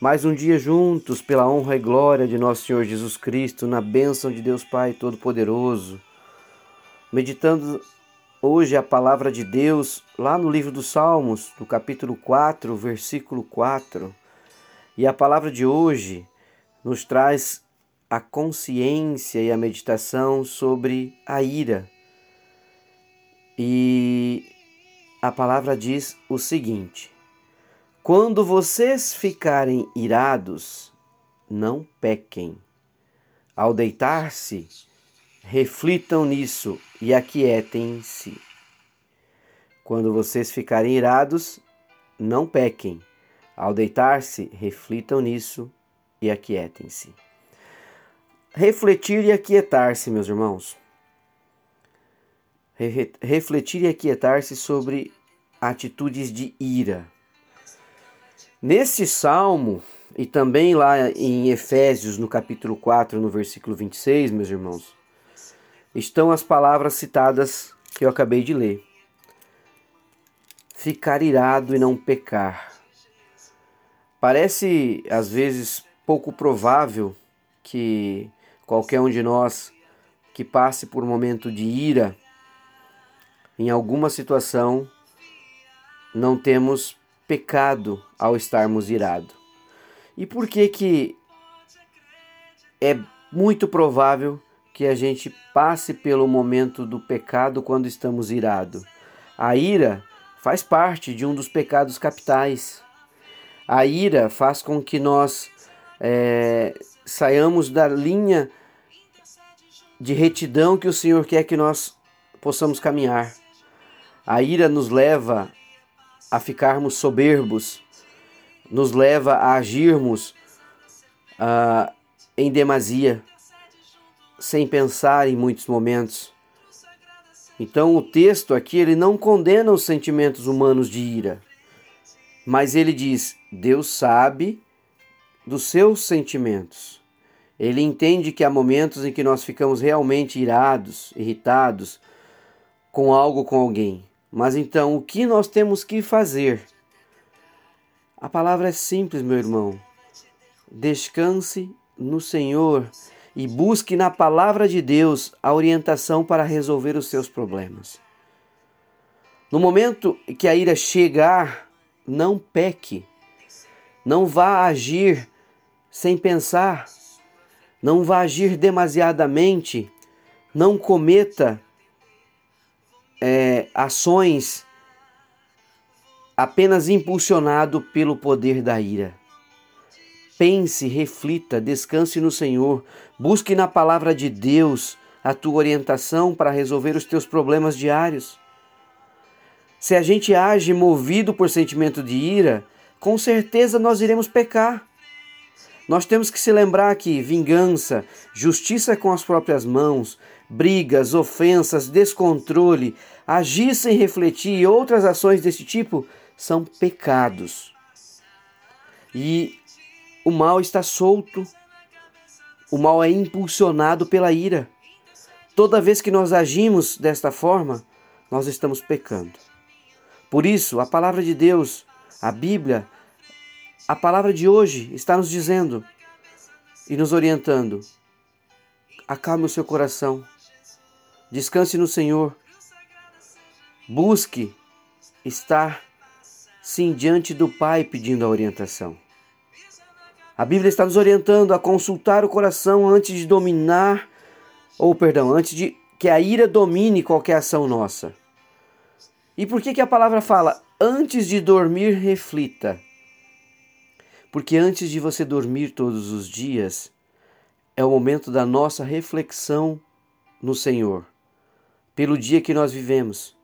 mais um dia juntos, pela honra e glória de nosso Senhor Jesus Cristo, na bênção de Deus Pai Todo-Poderoso. Meditando hoje a palavra de Deus lá no livro dos Salmos, no capítulo 4, versículo 4. E a palavra de hoje nos traz a consciência e a meditação sobre a ira. E a palavra diz o seguinte: quando vocês ficarem irados, não pequem. Ao deitar-se, reflitam nisso e aquietem-se. Quando vocês ficarem irados, não pequem. Ao deitar-se, reflitam nisso e aquietem-se. Refletir e aquietar-se, meus irmãos. Refletir e aquietar-se sobre atitudes de ira. Nesse salmo, e também lá em Efésios, no capítulo 4, no versículo 26, meus irmãos, estão as palavras citadas que eu acabei de ler. Ficar irado e não pecar. Parece, às vezes, pouco provável que qualquer um de nós que passe por um momento de ira, em alguma situação, não temos pecado ao estarmos irados. E por que que é muito provável que a gente passe pelo momento do pecado quando estamos irados? A ira faz parte de um dos pecados capitais. A ira faz com que nós é, saiamos da linha de retidão que o Senhor quer que nós possamos caminhar. A ira nos leva a ficarmos soberbos, nos leva a agirmos uh, em demasia, sem pensar em muitos momentos. Então o texto aqui ele não condena os sentimentos humanos de ira, mas ele diz: Deus sabe dos seus sentimentos. Ele entende que há momentos em que nós ficamos realmente irados, irritados com algo, com alguém. Mas então, o que nós temos que fazer? A palavra é simples, meu irmão. Descanse no Senhor e busque na palavra de Deus a orientação para resolver os seus problemas. No momento que a ira chegar, não peque. Não vá agir sem pensar. Não vá agir demasiadamente. Não cometa é, ações apenas impulsionado pelo poder da ira. Pense, reflita, descanse no Senhor, busque na palavra de Deus a tua orientação para resolver os teus problemas diários. Se a gente age movido por sentimento de ira, com certeza nós iremos pecar. Nós temos que se lembrar que vingança, justiça com as próprias mãos, brigas, ofensas, descontrole, agir sem refletir e outras ações desse tipo são pecados. E o mal está solto, o mal é impulsionado pela ira. Toda vez que nós agimos desta forma, nós estamos pecando. Por isso, a palavra de Deus, a Bíblia, a palavra de hoje está nos dizendo e nos orientando: acalme o seu coração, descanse no Senhor, busque estar sim diante do Pai pedindo a orientação. A Bíblia está nos orientando a consultar o coração antes de dominar ou perdão, antes de que a ira domine qualquer ação nossa. E por que, que a palavra fala antes de dormir, reflita? Porque antes de você dormir todos os dias, é o momento da nossa reflexão no Senhor, pelo dia que nós vivemos,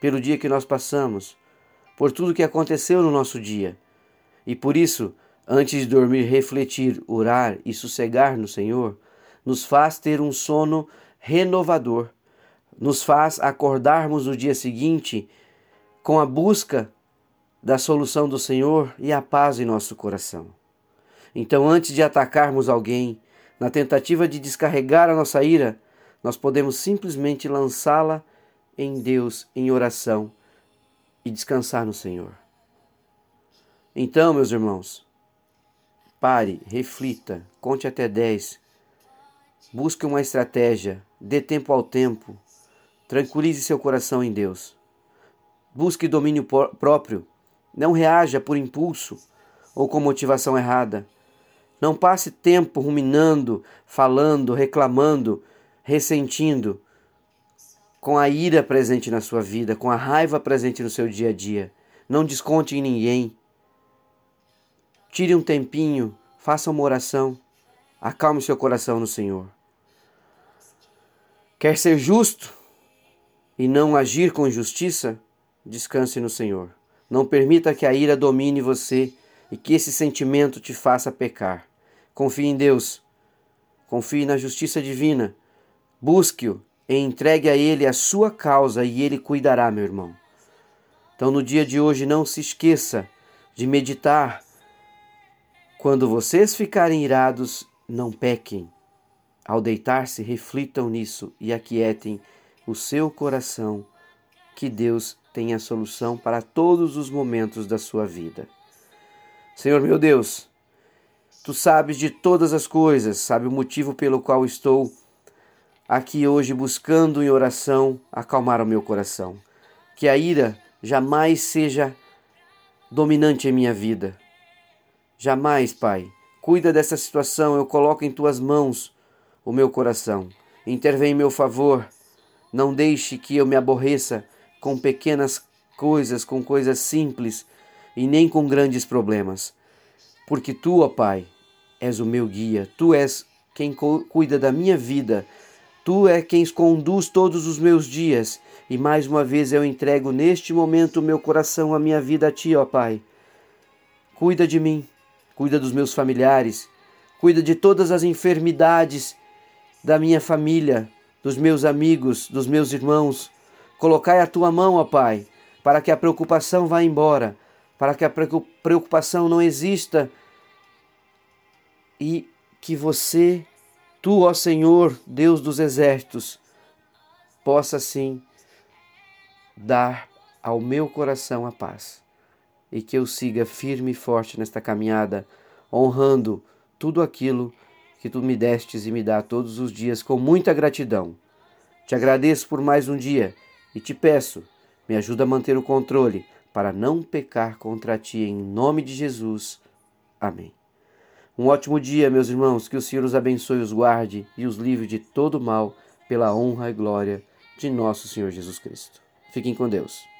pelo dia que nós passamos, por tudo que aconteceu no nosso dia. E por isso, antes de dormir, refletir, orar e sossegar no Senhor, nos faz ter um sono renovador, nos faz acordarmos no dia seguinte com a busca da solução do Senhor e a paz em nosso coração. Então, antes de atacarmos alguém, na tentativa de descarregar a nossa ira, nós podemos simplesmente lançá-la em Deus em oração e descansar no Senhor. Então, meus irmãos, pare, reflita, conte até 10, busque uma estratégia, dê tempo ao tempo, tranquilize seu coração em Deus. Busque domínio próprio, não reaja por impulso ou com motivação errada. Não passe tempo ruminando, falando, reclamando, ressentindo, com a ira presente na sua vida, com a raiva presente no seu dia a dia. Não desconte em ninguém. Tire um tempinho, faça uma oração, acalme seu coração no Senhor. Quer ser justo e não agir com injustiça? Descanse no Senhor. Não permita que a ira domine você e que esse sentimento te faça pecar. Confie em Deus. Confie na justiça divina. Busque-o e entregue a Ele a sua causa e Ele cuidará, meu irmão. Então, no dia de hoje, não se esqueça de meditar. Quando vocês ficarem irados, não pequem. Ao deitar-se, reflitam nisso e aquietem o seu coração, que Deus tem a solução para todos os momentos da sua vida. Senhor meu Deus, tu sabes de todas as coisas, sabe o motivo pelo qual estou aqui hoje buscando em oração acalmar o meu coração. Que a ira jamais seja dominante em minha vida. Jamais, Pai. Cuida dessa situação, eu coloco em tuas mãos o meu coração. Intervém em meu favor. Não deixe que eu me aborreça com pequenas coisas, com coisas simples e nem com grandes problemas. Porque tu, ó Pai, és o meu guia, tu és quem cuida da minha vida, tu é quem conduz todos os meus dias. E mais uma vez eu entrego neste momento o meu coração, a minha vida a ti, ó Pai. Cuida de mim, cuida dos meus familiares, cuida de todas as enfermidades da minha família, dos meus amigos, dos meus irmãos. Colocai a tua mão, ó Pai, para que a preocupação vá embora, para que a preocupação não exista e que você, tu, ó Senhor, Deus dos exércitos, possa sim dar ao meu coração a paz e que eu siga firme e forte nesta caminhada, honrando tudo aquilo que tu me destes e me dá todos os dias com muita gratidão. Te agradeço por mais um dia e te peço, me ajuda a manter o controle para não pecar contra ti em nome de Jesus. Amém. Um ótimo dia, meus irmãos, que o Senhor os abençoe, os guarde e os livre de todo mal, pela honra e glória de nosso Senhor Jesus Cristo. Fiquem com Deus.